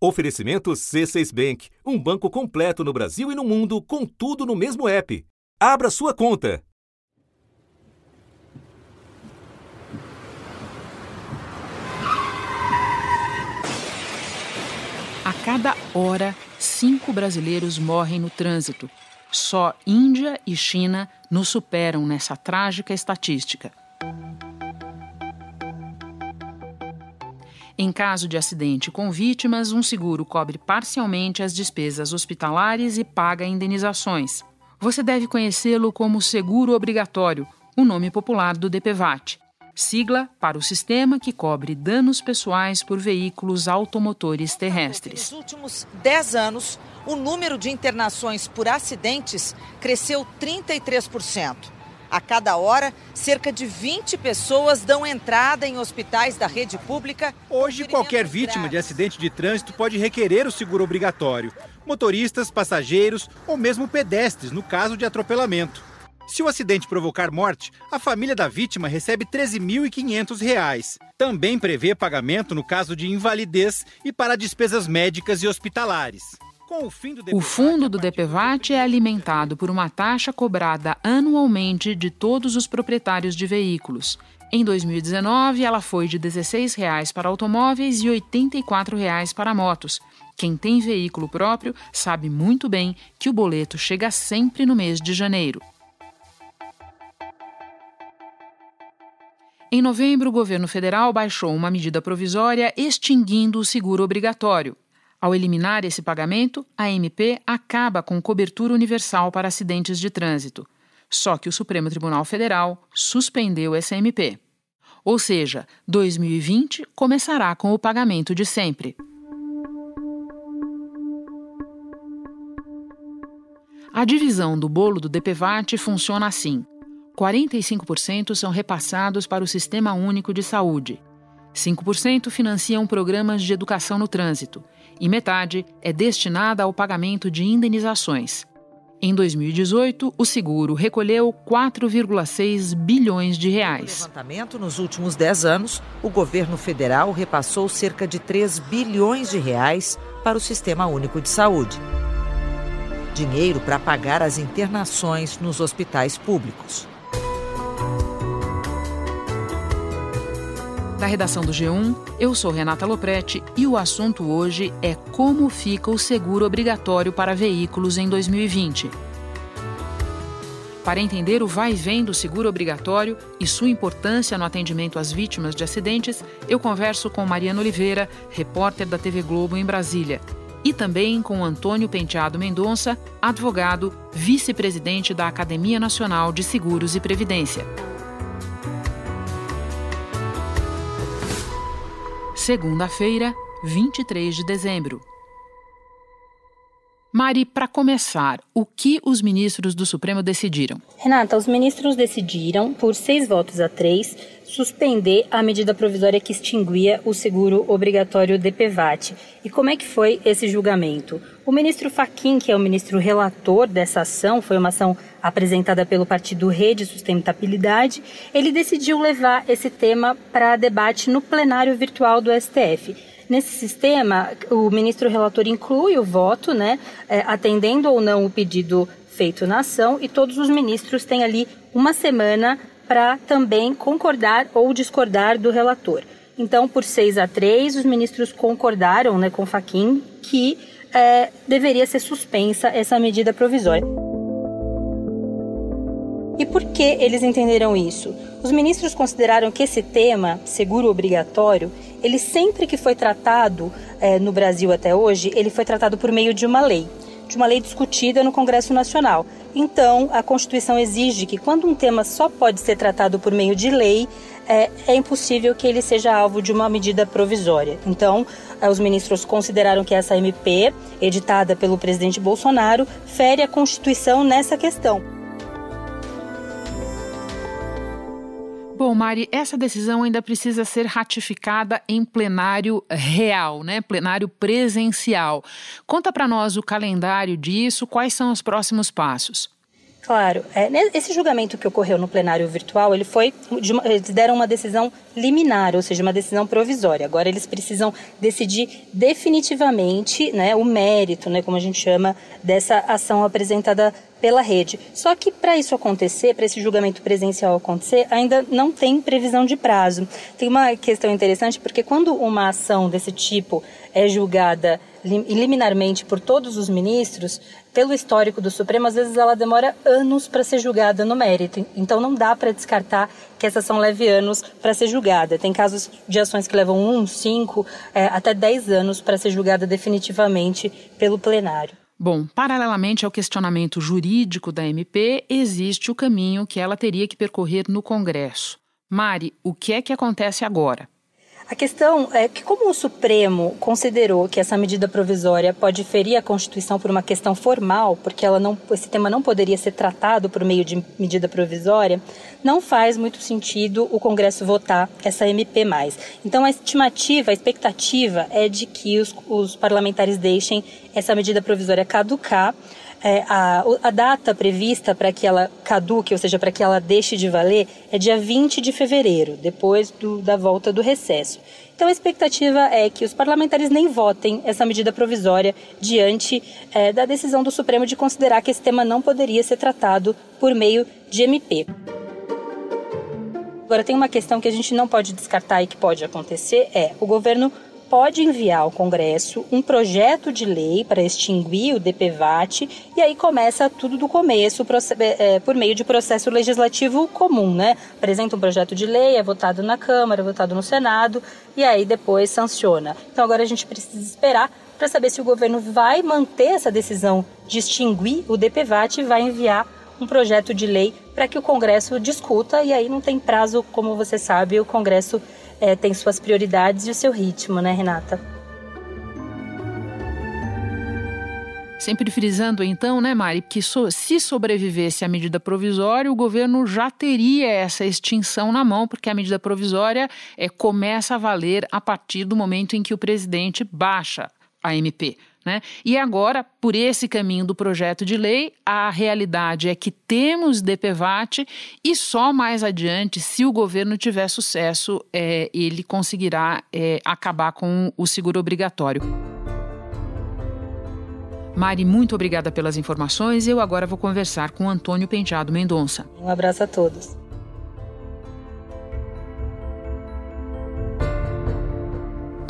Oferecimento C6 Bank, um banco completo no Brasil e no mundo, com tudo no mesmo app. Abra sua conta. A cada hora, cinco brasileiros morrem no trânsito. Só Índia e China nos superam nessa trágica estatística. Em caso de acidente com vítimas, um seguro cobre parcialmente as despesas hospitalares e paga indenizações. Você deve conhecê-lo como seguro obrigatório, o nome popular do DPVAT, sigla para o sistema que cobre danos pessoais por veículos automotores terrestres. Nos últimos 10 anos, o número de internações por acidentes cresceu 33%. A cada hora, cerca de 20 pessoas dão entrada em hospitais da rede pública. Hoje, qualquer vítima graves. de acidente de trânsito pode requerer o seguro obrigatório. Motoristas, passageiros ou mesmo pedestres, no caso de atropelamento. Se o acidente provocar morte, a família da vítima recebe R$ 13.500. Também prevê pagamento no caso de invalidez e para despesas médicas e hospitalares. O, fundo do DPVAT é alimentado por uma taxa cobrada anualmente de todos os proprietários de veículos. Em 2019, ela foi de R$ 16,00 para automóveis e R$ 84,00 para motos. Quem tem veículo próprio sabe muito bem que o boleto chega sempre no mês de janeiro. Em novembro, o governo federal baixou uma medida provisória extinguindo o seguro obrigatório. Ao eliminar esse pagamento, a MP acaba com cobertura universal para acidentes de trânsito. Só que o Supremo Tribunal Federal suspendeu essa MP. Ou seja, 2020 começará com o pagamento de sempre. A divisão do bolo do DPVAT funciona assim: 45% são repassados para o Sistema Único de Saúde, 5% financiam programas de educação no trânsito e metade é destinada ao pagamento de indenizações. Em 2018, o seguro recolheu 4,6 bilhões de reais. No levantamento, nos últimos 10 anos, o governo federal repassou cerca de 3 bilhões de reais para o Sistema Único de Saúde. Dinheiro para pagar as internações nos hospitais públicos. Da redação do G1, eu sou Renata Loprete e o assunto hoje é como fica o seguro obrigatório para veículos em 2020. Para entender o vai e vem do seguro obrigatório e sua importância no atendimento às vítimas de acidentes, eu converso com Mariana Oliveira, repórter da TV Globo em Brasília, e também com Antônio Penteado Mendonça, advogado, vice-presidente da Academia Nacional de Seguros e Previdência. Segunda-feira, 23 de dezembro. Mari, para começar, o que os ministros do Supremo decidiram? Renata, os ministros decidiram, por seis votos a três, suspender a medida provisória que extinguia o seguro obrigatório DPVAT. E como é que foi esse julgamento? O ministro Faquim, que é o ministro relator dessa ação, foi uma ação apresentada pelo partido Rede Sustentabilidade, ele decidiu levar esse tema para debate no plenário virtual do STF. Nesse sistema, o ministro relator inclui o voto, né, é, atendendo ou não o pedido feito na ação, e todos os ministros têm ali uma semana para também concordar ou discordar do relator. Então, por 6 a 3, os ministros concordaram né, com Faquim que é, deveria ser suspensa essa medida provisória. E por que eles entenderam isso? Os ministros consideraram que esse tema, seguro obrigatório, ele sempre que foi tratado é, no Brasil até hoje, ele foi tratado por meio de uma lei de uma lei discutida no Congresso Nacional. Então, a Constituição exige que, quando um tema só pode ser tratado por meio de lei, é, é impossível que ele seja alvo de uma medida provisória. Então, é, os ministros consideraram que essa MP, editada pelo presidente Bolsonaro, fere a Constituição nessa questão. Bom, Mari, essa decisão ainda precisa ser ratificada em plenário real, né? Plenário presencial. Conta para nós o calendário disso, quais são os próximos passos. Claro, é, esse julgamento que ocorreu no plenário virtual, ele foi, uma, eles deram uma decisão liminar, ou seja, uma decisão provisória. Agora eles precisam decidir definitivamente né, o mérito, né, como a gente chama, dessa ação apresentada pela rede. Só que para isso acontecer, para esse julgamento presencial acontecer, ainda não tem previsão de prazo. Tem uma questão interessante porque quando uma ação desse tipo é julgada liminarmente por todos os ministros, pelo histórico do Supremo, às vezes ela demora anos para ser julgada no mérito. Então não dá para descartar que essa ação leve anos para ser julgada. Tem casos de ações que levam um, cinco, é, até dez anos para ser julgada definitivamente pelo plenário. Bom, paralelamente ao questionamento jurídico da MP, existe o caminho que ela teria que percorrer no Congresso. Mari, o que é que acontece agora? A questão é que, como o Supremo considerou que essa medida provisória pode ferir a Constituição por uma questão formal, porque ela não, esse tema não poderia ser tratado por meio de medida provisória, não faz muito sentido o Congresso votar essa MP. Então, a estimativa, a expectativa é de que os, os parlamentares deixem essa medida provisória caducar é, a, a, data prevista para que ela caduque, ou seja, para que ela deixe de valer, é dia 20 de fevereiro, depois do, da volta do recesso. Então, a expectativa é que os parlamentares nem votem essa medida provisória diante é, da decisão do Supremo de considerar que esse tema não poderia ser tratado por meio de MP. Agora, tem uma questão que a gente não pode descartar e que pode acontecer: é o governo pode enviar ao Congresso um projeto de lei para extinguir o DPVAT e aí começa tudo do começo é, por meio de processo legislativo comum, né? Apresenta um projeto de lei, é votado na Câmara, é votado no Senado e aí depois sanciona. Então agora a gente precisa esperar para saber se o governo vai manter essa decisão de extinguir o DPVAT e vai enviar um projeto de lei para que o Congresso discuta e aí não tem prazo, como você sabe, o Congresso é, tem suas prioridades e o seu ritmo, né, Renata? Sempre frisando então, né, Mari, que so, se sobrevivesse a medida provisória, o governo já teria essa extinção na mão, porque a medida provisória é, começa a valer a partir do momento em que o presidente baixa a MP. Né? E agora, por esse caminho do projeto de lei, a realidade é que temos DPVAT e só mais adiante, se o governo tiver sucesso, é, ele conseguirá é, acabar com o seguro obrigatório. Mari, muito obrigada pelas informações. Eu agora vou conversar com Antônio Penteado Mendonça. Um abraço a todos.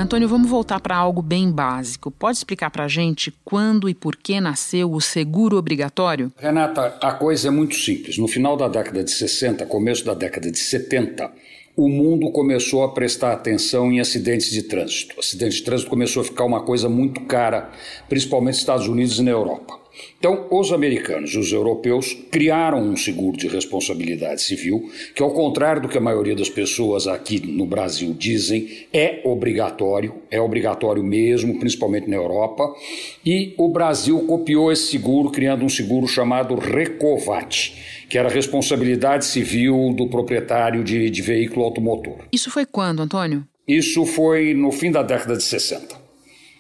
Antônio, vamos voltar para algo bem básico. Pode explicar para a gente quando e por que nasceu o seguro obrigatório? Renata, a coisa é muito simples. No final da década de 60, começo da década de 70, o mundo começou a prestar atenção em acidentes de trânsito. Acidente de trânsito começou a ficar uma coisa muito cara, principalmente nos Estados Unidos e na Europa. Então, os americanos e os europeus criaram um seguro de responsabilidade civil, que, ao contrário do que a maioria das pessoas aqui no Brasil dizem, é obrigatório, é obrigatório mesmo, principalmente na Europa, e o Brasil copiou esse seguro, criando um seguro chamado Recovat, que era a responsabilidade civil do proprietário de, de veículo automotor. Isso foi quando, Antônio? Isso foi no fim da década de 60.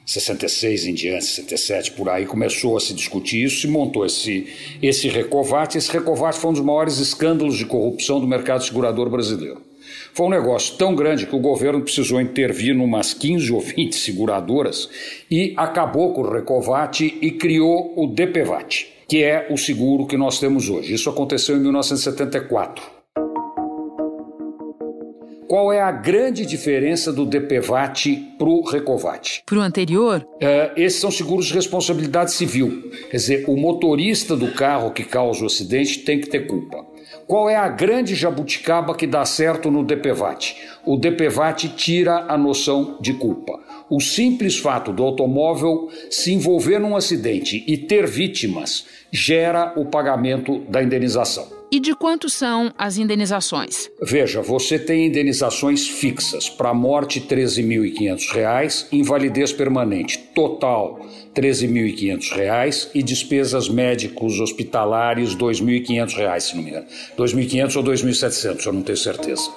66 em diante, 67 por aí, começou a se discutir isso, se montou esse, esse Recovat. Esse Recovat foi um dos maiores escândalos de corrupção do mercado segurador brasileiro. Foi um negócio tão grande que o governo precisou intervir em umas 15 ou 20 seguradoras e acabou com o Recovat e criou o DPVAT, que é o seguro que nós temos hoje. Isso aconteceu em 1974. Qual é a grande diferença do DPVAT para o Recovat? Para o anterior? É, esses são seguros de responsabilidade civil. Quer dizer, o motorista do carro que causa o acidente tem que ter culpa. Qual é a grande jabuticaba que dá certo no DPVAT? O DPVAT tira a noção de culpa. O simples fato do automóvel se envolver num acidente e ter vítimas gera o pagamento da indenização. E de quanto são as indenizações? Veja, você tem indenizações fixas. Para morte, R$ 13.500, invalidez permanente total, R$ 13.500 e despesas médicos hospitalares, R$ 2.500, se não me engano. R$ 2.500 ou R$ 2.700, eu não tenho certeza.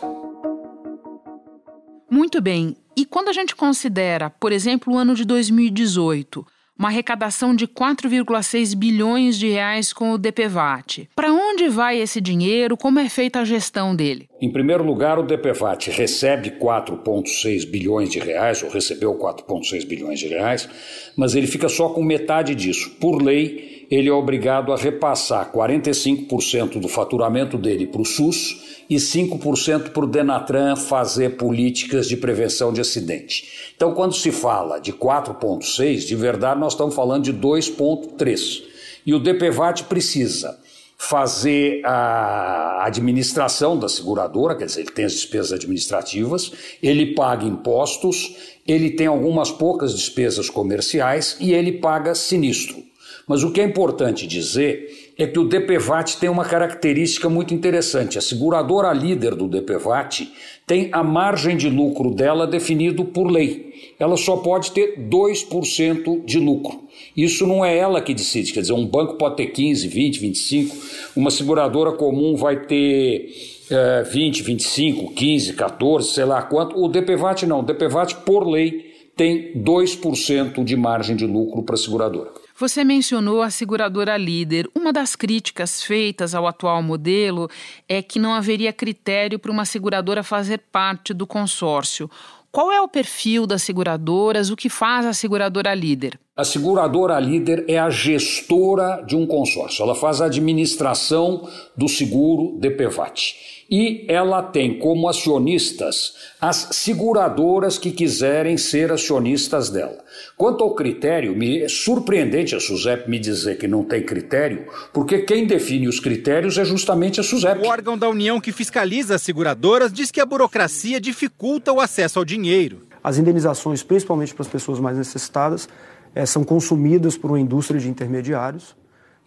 Muito bem. E quando a gente considera, por exemplo, o ano de 2018, uma arrecadação de 4,6 bilhões de reais com o DPVAT. Para onde vai esse dinheiro? Como é feita a gestão dele? Em primeiro lugar, o DPVAT recebe 4,6 bilhões de reais, ou recebeu 4,6 bilhões de reais, mas ele fica só com metade disso. Por lei, ele é obrigado a repassar 45% do faturamento dele para o SUS e 5% para o Denatran fazer políticas de prevenção de acidente. Então, quando se fala de 4,6, de verdade nós estamos falando de 2,3. E o DPVAT precisa fazer a administração da seguradora, quer dizer, ele tem as despesas administrativas, ele paga impostos, ele tem algumas poucas despesas comerciais e ele paga sinistro. Mas o que é importante dizer é que o DPVAT tem uma característica muito interessante. A seguradora líder do DPVAT tem a margem de lucro dela definido por lei. Ela só pode ter 2% de lucro. Isso não é ela que decide, quer dizer, um banco pode ter 15, 20, 25, uma seguradora comum vai ter é, 20, 25, 15, 14, sei lá quanto. O DPVAT não, o DPVAT por lei tem 2% de margem de lucro para a seguradora. Você mencionou a seguradora líder. Uma das críticas feitas ao atual modelo é que não haveria critério para uma seguradora fazer parte do consórcio. Qual é o perfil das seguradoras? O que faz a seguradora líder? A seguradora líder é a gestora de um consórcio. Ela faz a administração do seguro DPVAT e ela tem como acionistas as seguradoras que quiserem ser acionistas dela. Quanto ao critério, me é surpreendente a SUSEP me dizer que não tem critério, porque quem define os critérios é justamente a SUSEP. O órgão da União que fiscaliza as seguradoras diz que a burocracia dificulta o acesso ao dinheiro. As indenizações, principalmente para as pessoas mais necessitadas, é, são consumidas por uma indústria de intermediários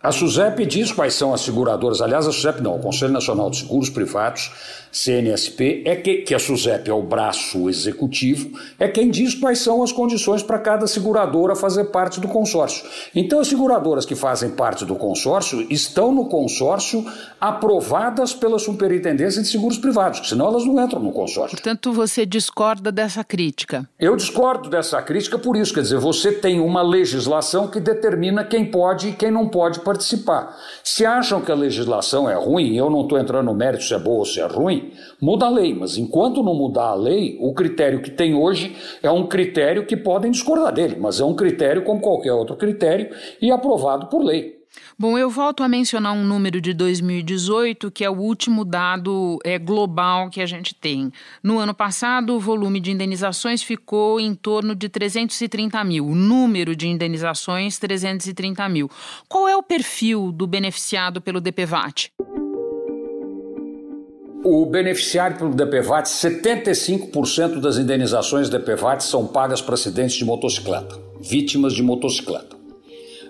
a SUSEP diz quais são as seguradoras, aliás, a SUSEP não, o Conselho Nacional de Seguros Privados, CNSP, é que, que a SUSEP é o braço executivo, é quem diz quais são as condições para cada seguradora fazer parte do consórcio. Então, as seguradoras que fazem parte do consórcio estão no consórcio aprovadas pela Superintendência de Seguros Privados, senão elas não entram no consórcio. Portanto, você discorda dessa crítica? Eu discordo dessa crítica por isso, quer dizer, você tem uma legislação que determina quem pode e quem não pode participar participar. Se acham que a legislação é ruim, eu não estou entrando no mérito se é boa ou se é ruim, muda a lei. Mas enquanto não mudar a lei, o critério que tem hoje é um critério que podem discordar dele, mas é um critério como qualquer outro critério e aprovado por lei. Bom, eu volto a mencionar um número de 2018, que é o último dado é, global que a gente tem. No ano passado, o volume de indenizações ficou em torno de 330 mil. O número de indenizações, 330 mil. Qual é o perfil do beneficiado pelo DPVAT? O beneficiário pelo DPVAT, 75% das indenizações DPVAT são pagas para acidentes de motocicleta, vítimas de motocicleta.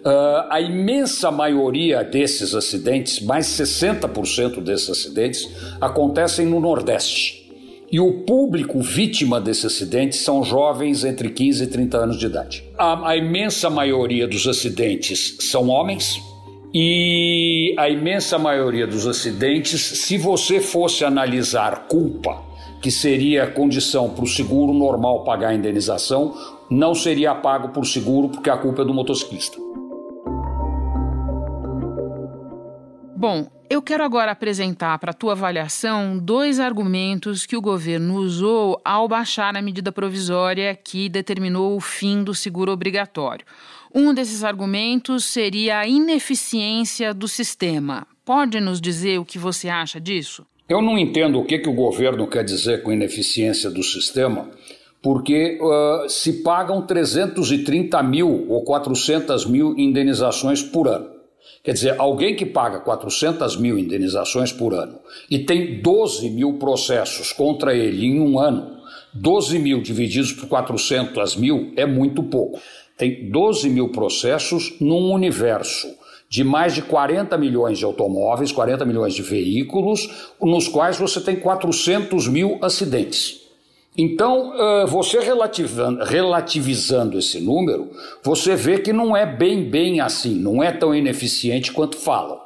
Uh, a imensa maioria desses acidentes, mais 60% desses acidentes, acontecem no Nordeste. E o público vítima desses acidentes são jovens entre 15 e 30 anos de idade. A, a imensa maioria dos acidentes são homens, e a imensa maioria dos acidentes, se você fosse analisar culpa, que seria condição para o seguro normal pagar a indenização, não seria pago por seguro porque a culpa é do motociclista. Bom, eu quero agora apresentar para a tua avaliação dois argumentos que o governo usou ao baixar a medida provisória que determinou o fim do seguro obrigatório. Um desses argumentos seria a ineficiência do sistema. Pode nos dizer o que você acha disso? Eu não entendo o que, que o governo quer dizer com ineficiência do sistema, porque uh, se pagam 330 mil ou 400 mil indenizações por ano. Quer dizer, alguém que paga 400 mil indenizações por ano e tem 12 mil processos contra ele em um ano, 12 mil divididos por 400 mil é muito pouco. Tem 12 mil processos num universo de mais de 40 milhões de automóveis, 40 milhões de veículos, nos quais você tem 400 mil acidentes. Então, você relativizando, esse número, você vê que não é bem, bem assim, não é tão ineficiente quanto falam.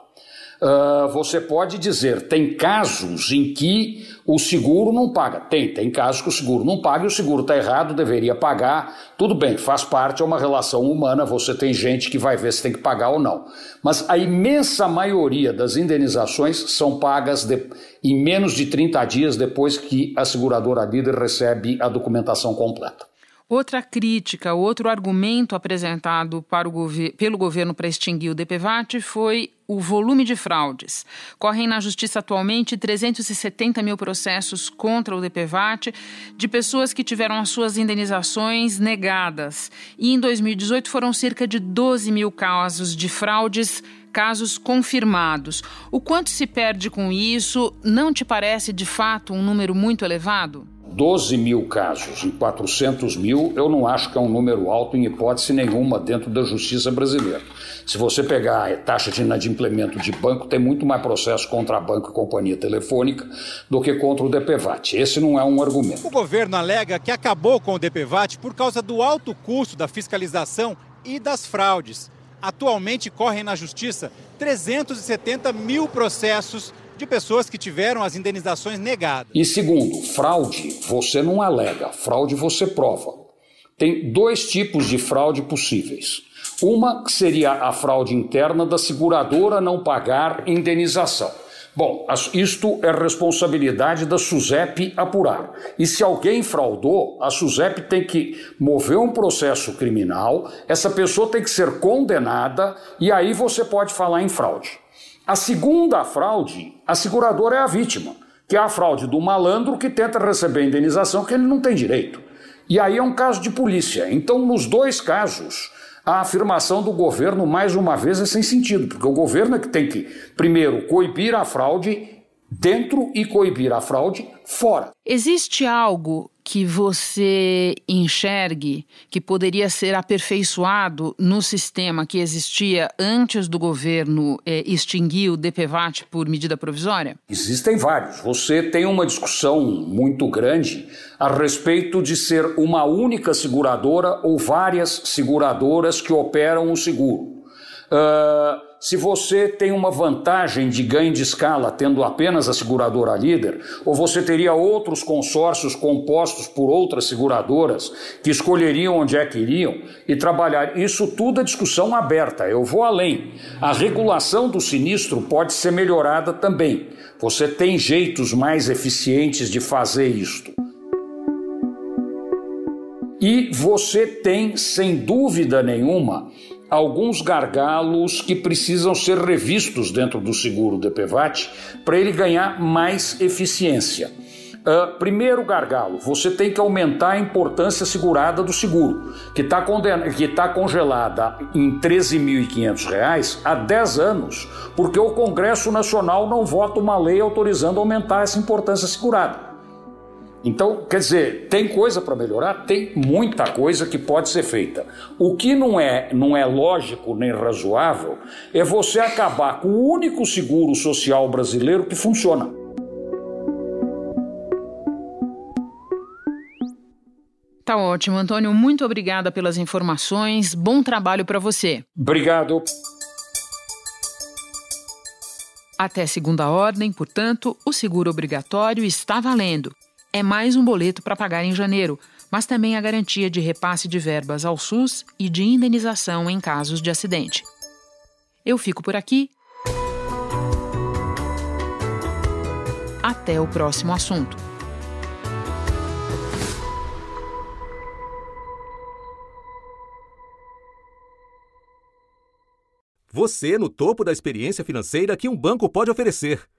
você pode dizer, tem casos em que o seguro não paga. Tem, tem casos que o seguro não paga e o seguro está errado, deveria pagar. Tudo bem, faz parte, é uma relação humana, você tem gente que vai ver se tem que pagar ou não. Mas a imensa maioria das indenizações são pagas de, em menos de 30 dias depois que a seguradora líder recebe a documentação completa. Outra crítica, outro argumento apresentado o pelo governo para extinguir o DPVAT foi o volume de fraudes. Correm na justiça atualmente 370 mil processos contra o DPVAT de pessoas que tiveram as suas indenizações negadas. E em 2018 foram cerca de 12 mil casos de fraudes casos confirmados. O quanto se perde com isso? Não te parece de fato um número muito elevado? 12 mil casos em 400 mil, eu não acho que é um número alto em hipótese nenhuma dentro da justiça brasileira. Se você pegar a taxa de inadimplemento de banco, tem muito mais processo contra a banco e companhia telefônica do que contra o DPVAT. Esse não é um argumento. O governo alega que acabou com o DPVAT por causa do alto custo da fiscalização e das fraudes. Atualmente correm na justiça 370 mil processos de pessoas que tiveram as indenizações negadas. E segundo, fraude você não alega, fraude você prova. Tem dois tipos de fraude possíveis. Uma que seria a fraude interna da seguradora não pagar indenização. Bom, isto é responsabilidade da SUSEP apurar. E se alguém fraudou, a SUSEP tem que mover um processo criminal, essa pessoa tem que ser condenada e aí você pode falar em fraude. A segunda fraude, a seguradora é a vítima, que é a fraude do malandro que tenta receber indenização que ele não tem direito. E aí é um caso de polícia. Então, nos dois casos, a afirmação do governo, mais uma vez, é sem sentido, porque o governo é que tem que, primeiro, coibir a fraude dentro e coibir a fraude fora. Existe algo que você enxergue que poderia ser aperfeiçoado no sistema que existia antes do governo eh, extinguir o DPVAT por medida provisória? Existem vários. Você tem uma discussão muito grande a respeito de ser uma única seguradora ou várias seguradoras que operam o seguro. Uh, se você tem uma vantagem de ganho de escala tendo apenas a seguradora líder, ou você teria outros consórcios compostos por outras seguradoras que escolheriam onde é que iriam e trabalhar. Isso tudo é discussão aberta. Eu vou além. A regulação do sinistro pode ser melhorada também. Você tem jeitos mais eficientes de fazer isto. E você tem, sem dúvida nenhuma, alguns gargalos que precisam ser revistos dentro do seguro DPVAT para ele ganhar mais eficiência. Uh, primeiro gargalo, você tem que aumentar a importância segurada do seguro, que está tá congelada em R$ 13.500 há 10 anos, porque o Congresso Nacional não vota uma lei autorizando aumentar essa importância segurada. Então, quer dizer, tem coisa para melhorar? Tem muita coisa que pode ser feita. O que não é, não é lógico nem razoável é você acabar com o único seguro social brasileiro que funciona. Tá ótimo, Antônio. Muito obrigada pelas informações. Bom trabalho para você. Obrigado. Até segunda ordem, portanto, o seguro obrigatório está valendo é mais um boleto para pagar em janeiro, mas também a garantia de repasse de verbas ao SUS e de indenização em casos de acidente. Eu fico por aqui. Até o próximo assunto. Você no topo da experiência financeira que um banco pode oferecer.